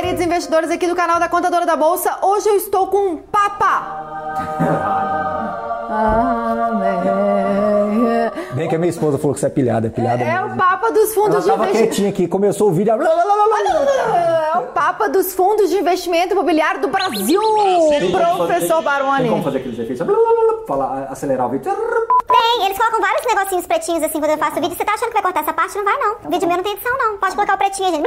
queridos investidores aqui do canal da Contadora da Bolsa. Hoje eu estou com um papa. Amém. Bem que a minha esposa falou que você é pilhada, é pilhada É mesmo. o papa dos fundos Ela de investimento. quietinha aqui, começou o vídeo. blá, blá, blá, blá, blá. É o papa dos fundos de investimento imobiliário do Brasil, professor Baroni. Tem como fazer aqueles efeitos? Blá, blá, blá, blá, Falar, acelerar o vídeo. Eles colocam vários negocinhos pretinhos assim quando eu faço o vídeo. Você tá achando que vai cortar essa parte? Não vai, não. O vídeo meu não tem edição, não. Pode colocar o pretinho, gente.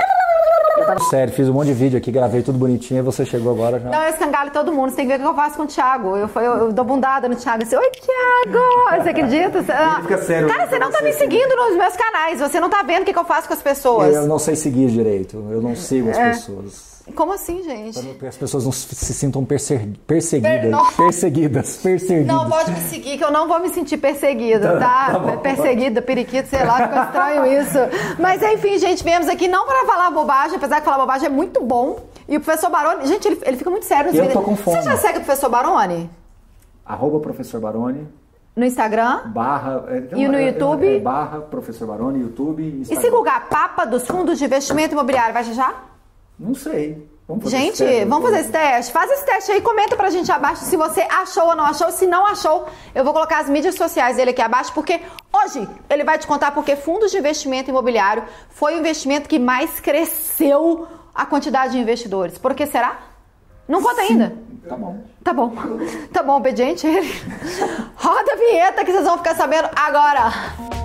Sério, fiz um monte de vídeo aqui, gravei tudo bonitinho e você chegou agora já. Não, eu escangalho todo mundo. Você tem que ver o que eu faço com o Thiago. Eu, eu, eu dou bundada no Thiago. Assim, Oi, Thiago! Você acredita? Você- ah, fica sério, Cara, você não tá me seguindo nos meus canais. Você não tá vendo o que, que eu faço com as pessoas. Eu não sei seguir direito, eu não sigo É. as pessoas. Como assim, gente? Para que as pessoas não se sintam perse- perseguidas. Per-. Perseguidas, perseguidas. Não, pode me seguir, que eu não vou me sentir perseguida, tá? tá bom. perseguida, periquito, sei lá, ficou estranho isso. Mas enfim, gente, viemos aqui não para falar bobagem, apesar que falar bobagem é muito bom. E o professor Baroni, gente, ele, ele fica muito sério nos Eu vídeos. tô com fome. Você já segue o professor Baroni? Arroba professor Baroni, No Instagram? barra... é, E no é, é, YouTube? é, barra professor Baroni, YouTube, E Instagram. se googar Papa dos Fundos de Investimento Imobiliário, vai já? Não sei. Vamos fazer Gente, esse teste, vamos fazer esse teste? Faz esse teste aí, comenta pra gente abaixo se você achou ou não achou. Se não achou, eu vou colocar as mídias sociais dele aqui abaixo, porque hoje ele vai te contar porque fundos de investimento imobiliário foi o investimento que mais cresceu a quantidade de investidores. Por que será? Não conta ainda. Tá bom. Tá bom. Tá bom, obediente ele. Roda a vinheta que vocês vão ficar sabendo agora.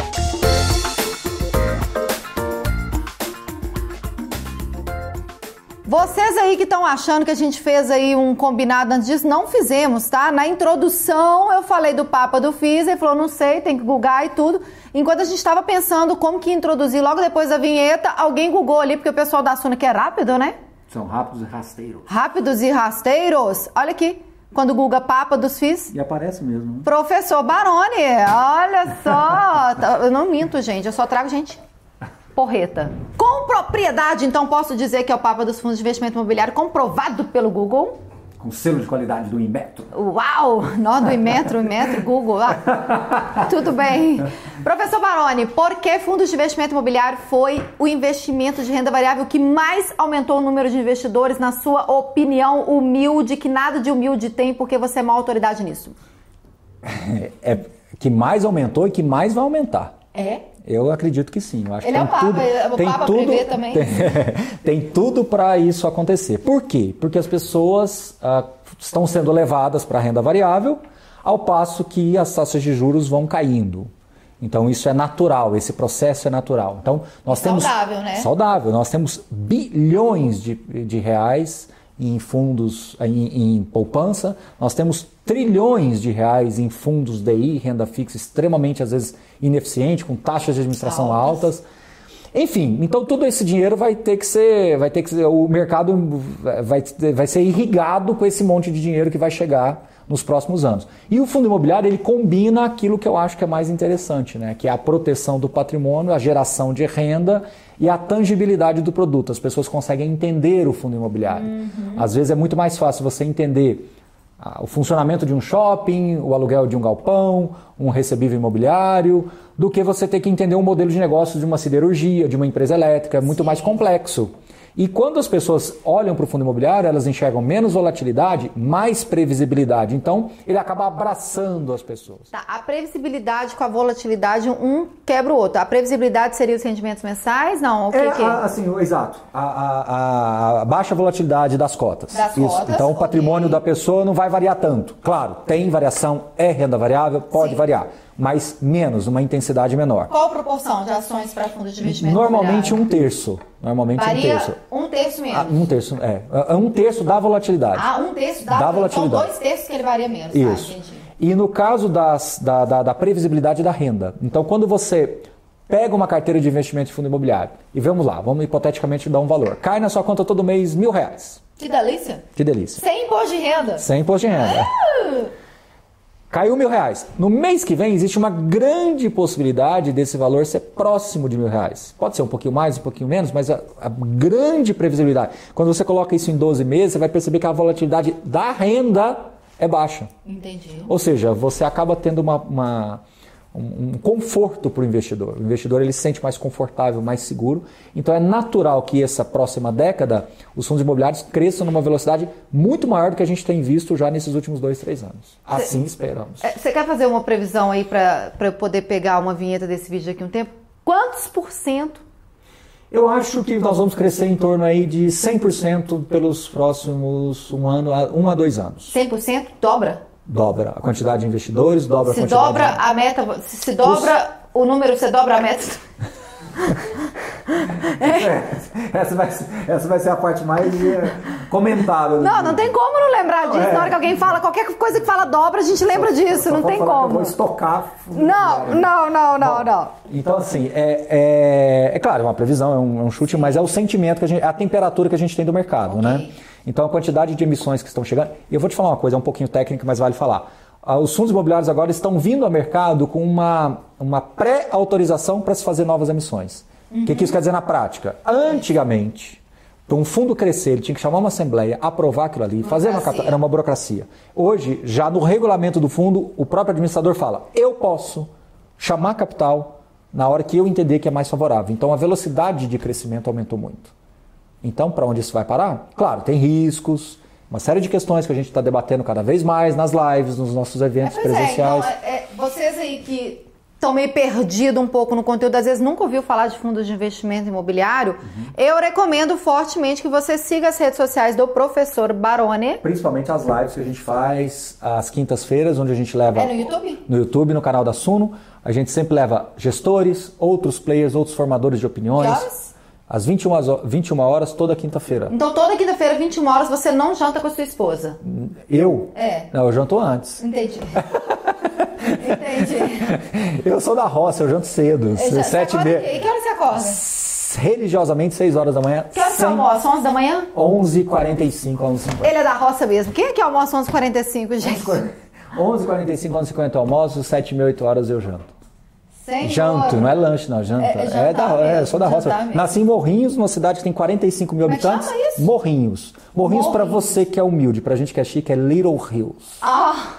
Vocês aí que estão achando que a gente fez aí um combinado antes disso, não fizemos, tá? Na introdução eu falei do Papa do FIS, ele falou, não sei, tem que googar e tudo. Enquanto a gente estava pensando como que introduzir logo depois da vinheta, alguém googou ali, porque o pessoal da Suna que é rápido, né? São rápidos e rasteiros. Rápidos e rasteiros. Olha aqui, quando Google Papa dos FIS. E aparece mesmo, né? Professor Baroni, olha só. Tá, Eu não minto, gente, eu só trago gente porreta. Com propriedade, então, posso dizer que é o Papa dos Fundos de Investimento Imobiliário comprovado pelo Google. Com selo de qualidade do Inmetro. Uau! Nó do Imetro, Imetro, Google. Ah, tudo bem. Professor Baroni, por que fundos de investimento imobiliário foi o investimento de renda variável que mais aumentou o número de investidores, na sua opinião humilde, que nada de humilde tem, porque você é uma autoridade nisso? É que mais aumentou e que mais vai aumentar. É? Eu acredito que sim. Eu acho Ele que é tem o Papa, tudo, é o tem Papa tudo, também. Tem, tem tudo para isso acontecer. Por quê? Porque as pessoas ah, estão sendo levadas para a renda variável, ao passo que as taxas de juros vão caindo. Então isso é natural, esse processo é natural. Então nós temos Saudável, né? saudável. Nós temos bilhões de, de reais em fundos, em, em poupança. Nós temos trilhões de reais em fundos DI, renda fixa, extremamente às vezes ineficiente, com taxas de administração altas. Enfim, então todo esse dinheiro vai ter que ser, vai ter que ser, o mercado vai, vai ser irrigado com esse monte de dinheiro que vai chegar nos próximos anos. E o fundo imobiliário ele combina aquilo que eu acho que é mais interessante, né? Que é a proteção do patrimônio, a geração de renda e a tangibilidade do produto. As pessoas conseguem entender o fundo imobiliário. Às vezes é muito mais fácil você entender o funcionamento de um shopping, o aluguel de um galpão, um recebível imobiliário, do que você ter que entender um modelo de negócio de uma siderurgia, de uma empresa elétrica, é muito mais complexo. E quando as pessoas olham para o fundo imobiliário, elas enxergam menos volatilidade, mais previsibilidade. Então, ele acaba abraçando as pessoas. Tá, a previsibilidade com a volatilidade, um quebra o outro. A previsibilidade seria os rendimentos mensais? Não, o que É, que a- assim, exato. A, a- a- baixa volatilidade das cotas. Das Isso. cotas, Então, o patrimônio ok. da pessoa não vai variar tanto. Claro, tem variação, é renda variável, pode Sim. variar, mas menos, uma intensidade menor. Qual a proporção de ações para fundos de investimento Normalmente um terço. Normalmente um Varia terço. um terço menos. Ah, um terço, é. É Um terço da volatilidade. Ah, um terço dá, Da São volatilidade. dois terços que ele varia menos. Isso. Tá, entendi. E no caso das- da, da- da previsibilidade da renda. Então, quando você pega uma carteira de investimento de fundo imobiliário e vamos lá, vamos hipoteticamente dar um valor. Cai na sua conta todo mês mil reais. Que delícia. Que delícia. Sem imposto de renda. Sem imposto de renda. Caiu mil reais. No mês que vem existe uma grande possibilidade desse valor ser próximo de mil reais. Pode ser um pouquinho mais, um pouquinho menos, mas a, a grande previsibilidade. Quando você coloca isso em 12 meses, você vai perceber que a volatilidade da renda é baixa. Entendi. Ou seja, você acaba tendo uma, uma, um, conforto para o investidor. O investidor ele se sente mais confortável, mais seguro. Então é natural que essa próxima década os fundos imobiliários cresçam numa velocidade muito maior do que a gente tem visto já nesses últimos dois, três anos. Assim Cê, esperamos. É, você quer fazer uma previsão aí para eu poder pegar uma vinheta desse vídeo daqui um tempo? Quantos por cento eu acho que nós vamos crescer em torno aí de 100% pelos próximos um ano, um a dois anos. 100% dobra? Dobra a quantidade de investidores, dobra se a quantidade dobra de... a meta, se, se dobra o número, você dobra a meta. é. essa, vai, essa vai ser a parte mais eh, comentável. Não, não tem como não lembrar disso. É. Na hora que alguém fala qualquer coisa que fala dobra, a gente lembra só, disso. Só não tem como. vou estocar. Não, não, não, não, Bom, não. Então, assim, é, é, é claro, é uma previsão, é um, é um chute, mas é o sentimento que a gente. É a temperatura que a gente tem do mercado, né? okay. né? Então, a quantidade de emissões que estão chegando. E eu vou te falar uma coisa, é um pouquinho técnica, mas vale falar. Ah, os fundos imobiliários agora estão vindo ao mercado com uma, uma pré-autorização para se fazer novas emissões. O uhum. que, que isso quer dizer na prática? Antigamente, para um fundo crescer, ele tinha que chamar uma assembleia, aprovar aquilo ali, fazer uma capital, era uma burocracia. Hoje, já no regulamento do fundo, o próprio administrador fala: eu posso chamar capital na hora que eu entender que é mais favorável. Então a velocidade de crescimento aumentou muito. Então, para onde isso vai parar? Claro, tem riscos, uma série de questões que a gente está debatendo cada vez mais nas lives, nos nossos eventos é, presenciais. É, então, é, vocês aí que estão meio perdidos um pouco no conteúdo, às vezes nunca ouviu falar de fundos de investimento imobiliário, uhum. eu recomendo fortemente que você siga as redes sociais do professor Barone. Principalmente as lives que a gente faz às quintas-feiras, onde a gente leva. É no YouTube? No YouTube, no canal da Suno. A gente sempre leva gestores, outros players, outros formadores de opiniões. Que horas? Às 21, 21 horas, toda quinta-feira. Então, toda quinta-feira, 21 horas, você não janta com a sua esposa? Eu? É. Não, eu janto antes. Entendi. Eu sou da roça, eu janto cedo. Eu sete e meia. Que, que hora você acorda? Religiosamente, 6 horas da manhã. Que hora você almoça? 11 da manhã? 11h45, 11h50. Ele é da roça mesmo. Quem é que almoça 11h45, gente? 11h45, 11h50 eu almoço, 7 e 8 horas eu janto. Senhor. Janto, não é lanche, não, janta. É, é, é da, é sou da roça. Nasci em Morrinhos, numa cidade que tem 45 mil habitantes. Morrinhos. Morrinhos, Morrinhos. para você que é humilde, pra gente que é chique, é Little Hills. Ah!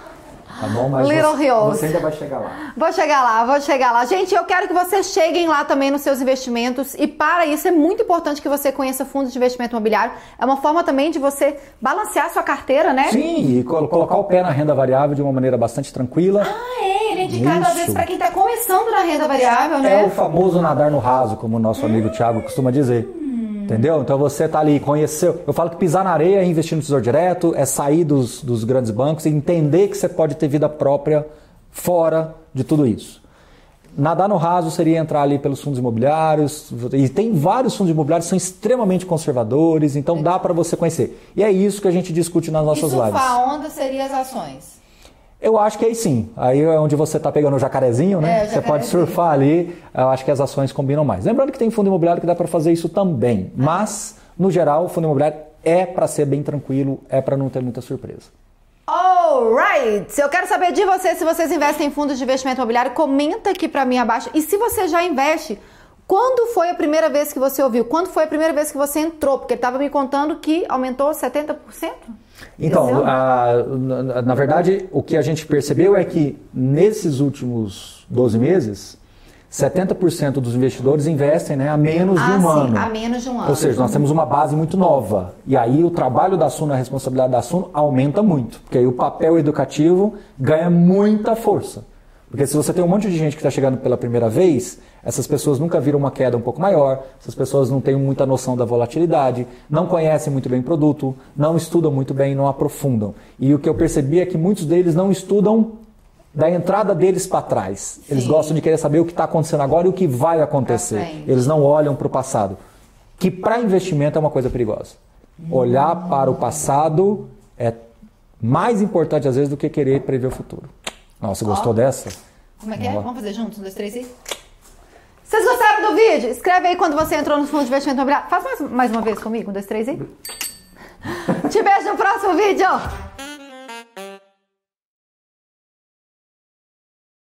Tá bom? Mas Little você, Hills. Você ainda vai chegar lá. Vou chegar lá, vou chegar lá. Gente, eu quero que vocês cheguem lá também nos seus investimentos. E para isso é muito importante que você conheça fundos de investimento imobiliário. É uma forma também de você balancear sua carteira, né? Sim, e colocar o pé na renda variável de uma maneira bastante tranquila. Ah, é. Ele é indicado isso. às vezes para quem está começando na renda variável, né? É o famoso nadar no raso, como o nosso amigo Thiago costuma dizer. Entendeu? Então você tá ali, conheceu. Eu falo que pisar na areia é investir no tesouro direto, é sair dos, dos grandes bancos e entender que você pode ter vida própria fora de tudo isso. Nadar no raso seria entrar ali pelos fundos imobiliários, e tem vários fundos imobiliários que são extremamente conservadores, então dá para você conhecer. E é isso que a gente discute nas nossas e lives. a onda seria as ações. Eu acho que aí sim. Aí é onde você está pegando o jacarezinho, né? É, você pode surfar ali. Eu acho que as ações combinam mais. Lembrando que tem fundo imobiliário que dá para fazer isso também. Ah. Mas, no geral, o fundo imobiliário é para ser bem tranquilo, é para não ter muita surpresa. Alright! Eu quero saber de você se vocês investem em fundos de investimento imobiliário. Comenta aqui para mim abaixo. E se você já investe, quando foi a primeira vez que você ouviu? Quando foi a primeira vez que você entrou? Porque ele estava me contando que aumentou 70%. Então, a, na, na, verdade, o que a gente percebeu é que nesses últimos 12 meses, 70% dos investidores investem né, há menos ah, de um sim, ano. Há menos de um ano. Ou seja, nós temos uma base muito nova. E aí o trabalho da Suno, a responsabilidade da Suno aumenta muito. Porque aí o papel educativo ganha muita força. Porque se você tem um monte de gente que está chegando pela primeira vez, essas pessoas nunca viram uma queda um pouco maior, essas pessoas não têm muita noção da volatilidade, não conhecem muito bem o produto, não estudam muito bem, não aprofundam. E o que eu percebi é que muitos deles não estudam da entrada deles para trás. Eles Sim. gostam de querer saber o que está acontecendo agora e o que vai acontecer. Eles não olham para o passado. Que para investimento é uma coisa perigosa. Hum. Olhar para o passado é mais importante às vezes do que querer prever o futuro. Nossa, gostou dessa? Como é que é? Vamos fazer juntos? Um, dois, três e. Vocês gostaram do vídeo? Escreve aí quando você entrou no fundo de investimento imobiliário. Faz mais, mais uma vez comigo. Um, dois, três e. Te vejo no próximo vídeo.